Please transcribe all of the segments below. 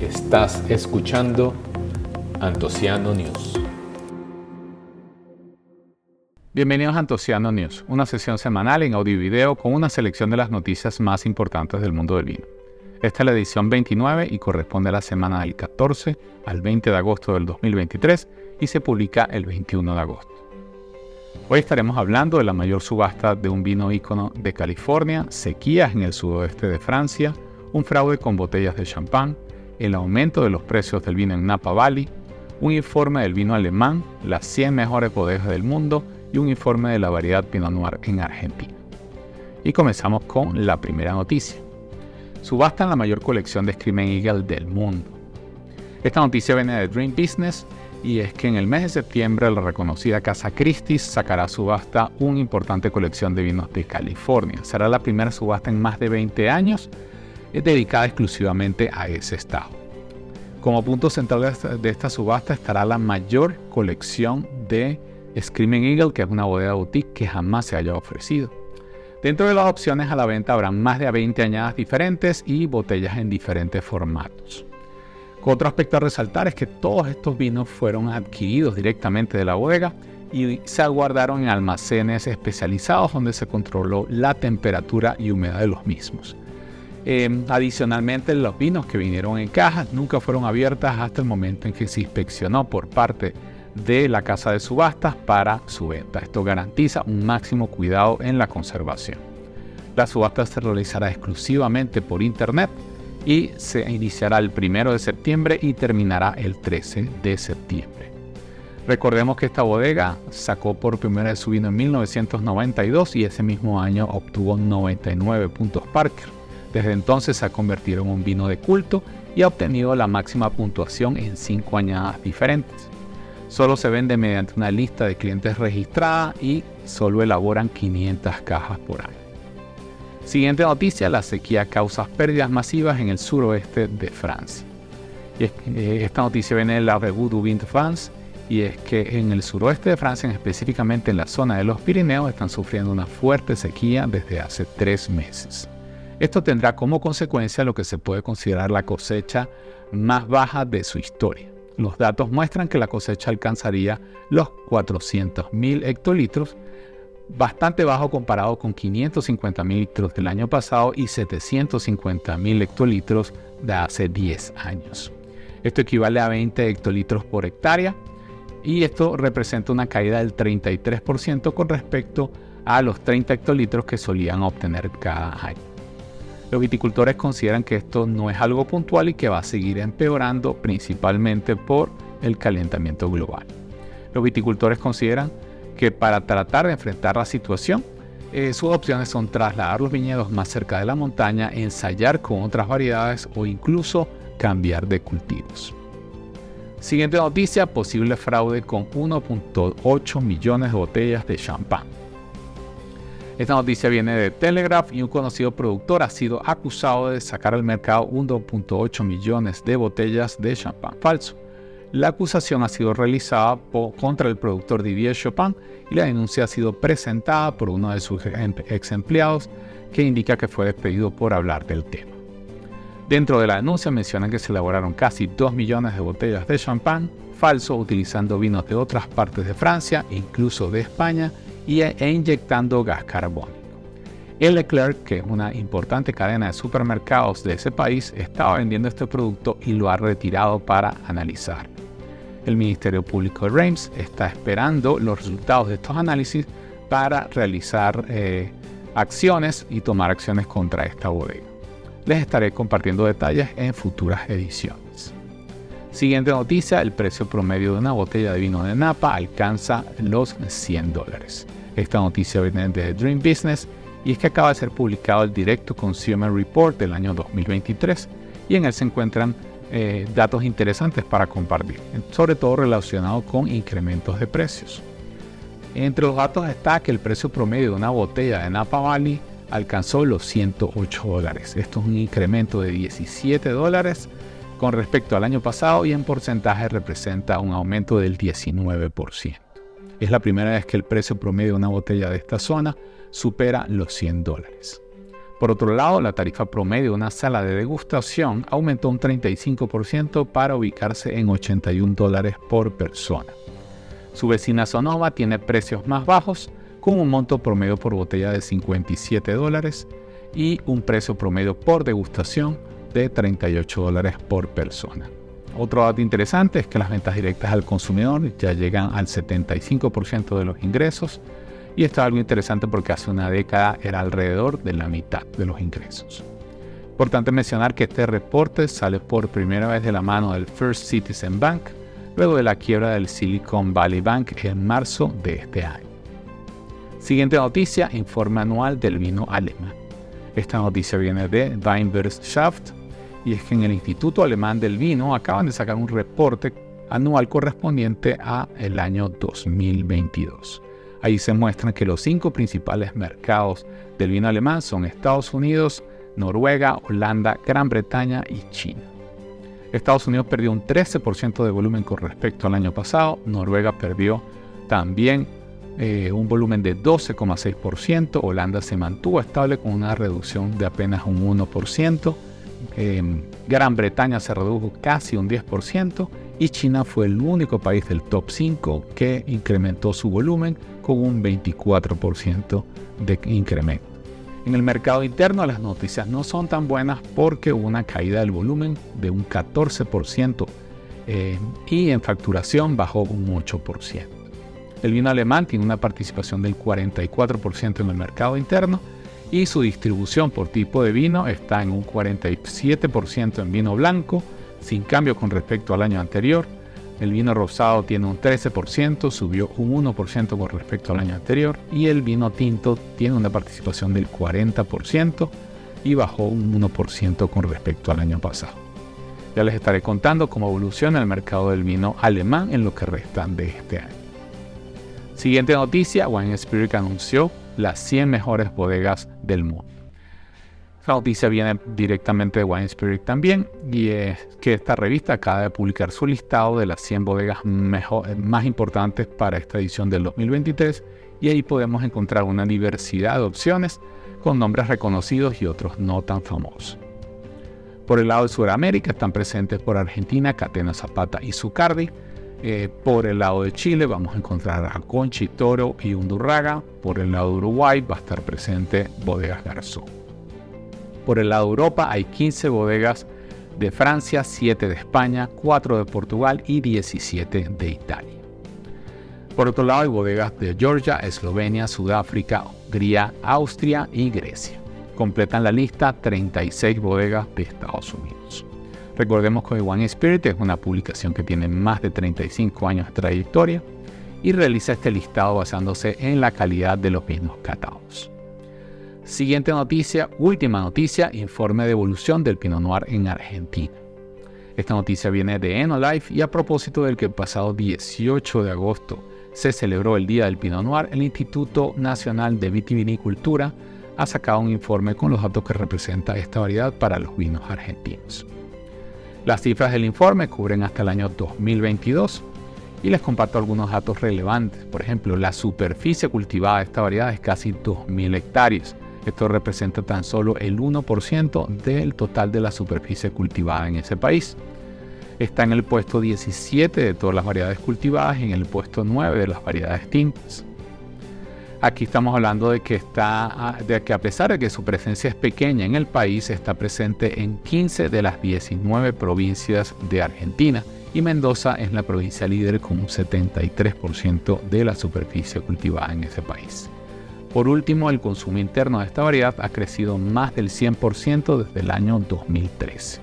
Estás escuchando Antociano News. Bienvenidos a Antociano News, una sesión semanal en audio y video con una selección de las noticias más importantes del mundo del vino. Esta es la edición 29 y corresponde a la semana del 14 al 20 de agosto del 2023 y se publica el 21 de agosto. Hoy estaremos hablando de la mayor subasta de un vino ícono de California, sequías en el sudoeste de Francia, un fraude con botellas de champán, el aumento de los precios del vino en Napa Valley, un informe del vino alemán, las 100 mejores bodegas del mundo y un informe de la variedad Pinot Noir en Argentina. Y comenzamos con la primera noticia. Subastan la mayor colección de Screaming Eagle del mundo. Esta noticia viene de Dream Business y es que en el mes de septiembre la reconocida Casa Christie's sacará a subasta una importante colección de vinos de California. Será la primera subasta en más de 20 años es dedicada exclusivamente a ese estado. Como punto central de esta, subasta estará la mayor colección de Screaming Eagle, que es una bodega boutique que jamás se haya ofrecido. Dentro de las opciones a la venta habrán más de 20 añadas diferentes y botellas en diferentes formatos. Otro aspecto a resaltar es que todos estos vinos fueron adquiridos directamente de la bodega y se aguardaron en almacenes especializados donde se controló la temperatura y humedad de los mismos. Em, adicionalmente, los vinos que vinieron en cajas nunca fueron abiertas hasta el momento en que se inspeccionó por parte de la casa de subastas para su venta. Esto garantiza un máximo cuidado en la conservación. La subasta se realizará exclusivamente por internet y se iniciará el 1 de septiembre y terminará el 13 de septiembre. Recordemos que esta bodega sacó por primera vez su vino en 1992 y ese mismo año obtuvo 99 puntos Parker. Desde entonces se ha convertido en un vino de culto y ha obtenido la máxima puntuación en cinco añadas diferentes. Solo se vende mediante una lista de clientes registrada y solo elaboran 500 cajas por año. Siguiente noticia, la sequía causa pérdidas masivas en el suroeste de Francia. Y eh, esta noticia viene de la Revue du Vin France y es que en el suroeste de Francia, específicamente en la zona de los Pirineos, están sufriendo una fuerte sequía desde hace tres meses. Esto tendrá como consecuencia lo que se puede considerar la cosecha más baja de su historia. Los datos muestran que la cosecha alcanzaría los 400.000 hectolitros, bastante bajo comparado con 550.000 litros del año pasado y 750.000 hectolitros de hace 10 años. Esto equivale a 20 hectolitros por hectárea y esto representa una caída del 33% con respecto a los 30 hectolitros que solían obtener cada año. Los viticultores consideran que esto no es algo puntual y que va a seguir empeorando principalmente por el calentamiento global. Los viticultores consideran que para tratar de enfrentar la situación, eh, sus opciones son trasladar los viñedos más cerca de la montaña, ensayar con otras variedades o incluso cambiar de cultivos. Siguiente noticia, posible fraude con 1.8 millones de botellas de champán. Esta noticia viene de Telegraph y un conocido productor ha sido acusado de sacar al mercado 1.8 millones de botellas de champán falso. La acusación ha sido realizada contra el productor Didier Chopin y la denuncia ha sido presentada por uno de sus em, ex empleados que indica que fue despedido por hablar del tema. Dentro de la denuncia mencionan que se elaboraron casi 2 millones de botellas de champán falso utilizando vinos de otras partes de Francia e incluso de España e inyectando gas carbónico. El Leclerc, que es una importante cadena de supermercados de ese país, estaba vendiendo este producto y lo ha retirado para analizar. El Ministerio Público de Reims está esperando los resultados de estos análisis para realizar eh, acciones y tomar acciones contra esta bodega. Les estaré compartiendo detalles en futuras ediciones. Siguiente noticia, el precio promedio de una botella de vino de Napa alcanza los 100 dólares. Esta noticia viene de Dream Business y es que acaba de ser publicado el Directo Consumer Report del año 2023 y en él se encuentran eh, datos interesantes para compartir, sobre todo relacionados con incrementos de precios. Entre los datos está que el precio promedio de una botella de Napa Valley alcanzó los 108 dólares. Esto es un incremento de 17 dólares con respecto al año pasado y en porcentaje representa un aumento del 19%. Es la primera vez que el precio promedio de una botella de esta zona supera los 100 dólares. Por otro lado, la tarifa promedio de una sala de degustación aumentó un 35% para ubicarse en 81 dólares por persona. Su vecina Sonoma tiene precios más bajos, con un monto promedio por botella de 57 dólares y un precio promedio por degustación de 38 dólares por persona. Otro dato interesante es que las ventas directas al consumidor ya llegan al 75% de los ingresos y esto es algo interesante porque hace una década era alrededor de la mitad de los ingresos. Importante mencionar que este reporte sale por primera vez de la mano del First Citizen Bank, luego de la quiebra del Silicon Valley Bank en marzo de este año. Siguiente noticia, informe anual del vino alemán. Esta noticia viene de Weinbergschaft y es que en el Instituto Alemán del Vino acaban de sacar un reporte anual correspondiente a el año 2022. Ahí se muestran que los cinco principales mercados del vino alemán son Estados Unidos, Noruega, Holanda, Gran Bretaña y China. Estados Unidos perdió un 13% de volumen con respecto al año pasado, Noruega perdió también eh, un volumen de 12,6%, Holanda se mantuvo estable con una reducción de apenas un 1%, Gran Bretaña se redujo casi un 10% y China fue el único país del top 5 que incrementó su volumen con un 24% de incremento. En el mercado interno las noticias no son tan buenas porque hubo una caída del volumen de un 14% eh, y en facturación bajó un 8%. El vino alemán tiene una participación del 44% en el mercado interno y su distribución por tipo de vino está en un 47% en vino blanco, sin cambio con respecto al año anterior, el vino rosado tiene un 13%, subió un 1% con respecto al año anterior. Y el vino tinto tiene una participación del 40% y bajó un 1% con respecto al año pasado. Ya les estaré contando cómo evoluciona el mercado del vino alemán en lo que restan de este año. Siguiente noticia, Wine Spirit anunció las 100 mejores bodegas del mundo. La noticia viene directamente de Wine Spirit también y es que esta revista acaba de publicar su listado de las 100 bodegas más importantes para esta edición del 2023 y ahí podemos encontrar una diversidad de opciones con nombres reconocidos y otros no tan famosos. Por el lado de Sudamérica están presentes por Argentina Catena Zapata y Zucardi. Eh, por el lado de Chile vamos a encontrar a Conchi, Toro y Undurraga. Por el lado de Uruguay va a estar presente Bodegas Garzón. Por el lado de Europa hay 15 bodegas de Francia, 7 de España, 4 de Portugal y 17 de Italia. Por otro lado hay bodegas de Georgia, Eslovenia, Sudáfrica, Hungría, Austria y Grecia. Completan la lista 36 bodegas de Estados Unidos. Recordemos que One Spirit es una publicación que tiene más de 35 años de trayectoria y realiza este listado basándose en la calidad de los vinos catados. Siguiente noticia, última noticia, informe de evolución del Pinot Noir en Argentina. Esta noticia viene de Enolife y a propósito del que el pasado 18 de agosto se celebró el Día del Pinot Noir, el Instituto Nacional de Vitivinicultura ha sacado un informe con los datos que representa esta variedad para los vinos argentinos. Las cifras del informe cubren hasta el año 2022 y les comparto algunos datos relevantes. Por ejemplo, la superficie cultivada de esta variedad es casi 2.000 hectáreas, esto representa tan solo el 1% del total de la superficie cultivada en ese país. Está en el puesto 17 de todas las variedades cultivadas y en el puesto 9 de las variedades tintas. Aquí estamos hablando de que, está, de que a pesar de que su presencia es pequeña en el país, está presente en 15 de las 19 provincias de Argentina y Mendoza es la provincia líder con un 73% de la superficie cultivada en ese país. Por último, el consumo interno de esta variedad ha crecido más del 100% desde el año 2013.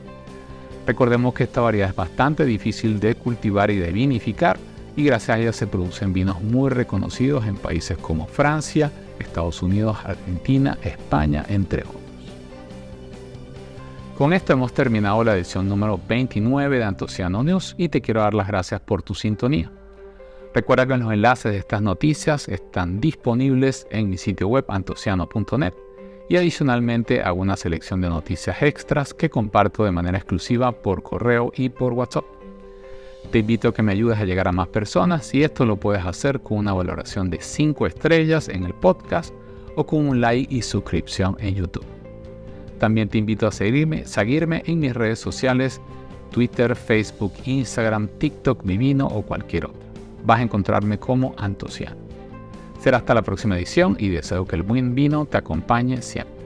Recordemos que esta variedad es bastante difícil de cultivar y de vinificar y gracias a ella se producen vinos muy reconocidos en países como Francia, Estados Unidos, Argentina, España, entre otros. Con esto hemos terminado la edición número 29 de Antociano News y te quiero dar las gracias por tu sintonía. Recuerda que los enlaces de estas noticias están disponibles en mi sitio web antociano.net y adicionalmente hago una selección de noticias extras que comparto de manera exclusiva por correo y por WhatsApp. Te invito a que me ayudes a llegar a más personas y esto lo puedes hacer con una valoración de 5 estrellas en el podcast o con un like y suscripción en YouTube. también te invito a seguirme, seguirme en mis redes sociales, Twitter, Facebook, Instagram, TikTok, Vivino o cualquier otra. Vas a encontrarme como Antociano. Será hasta la próxima edición y deseo que el buen vino te acompañe siempre.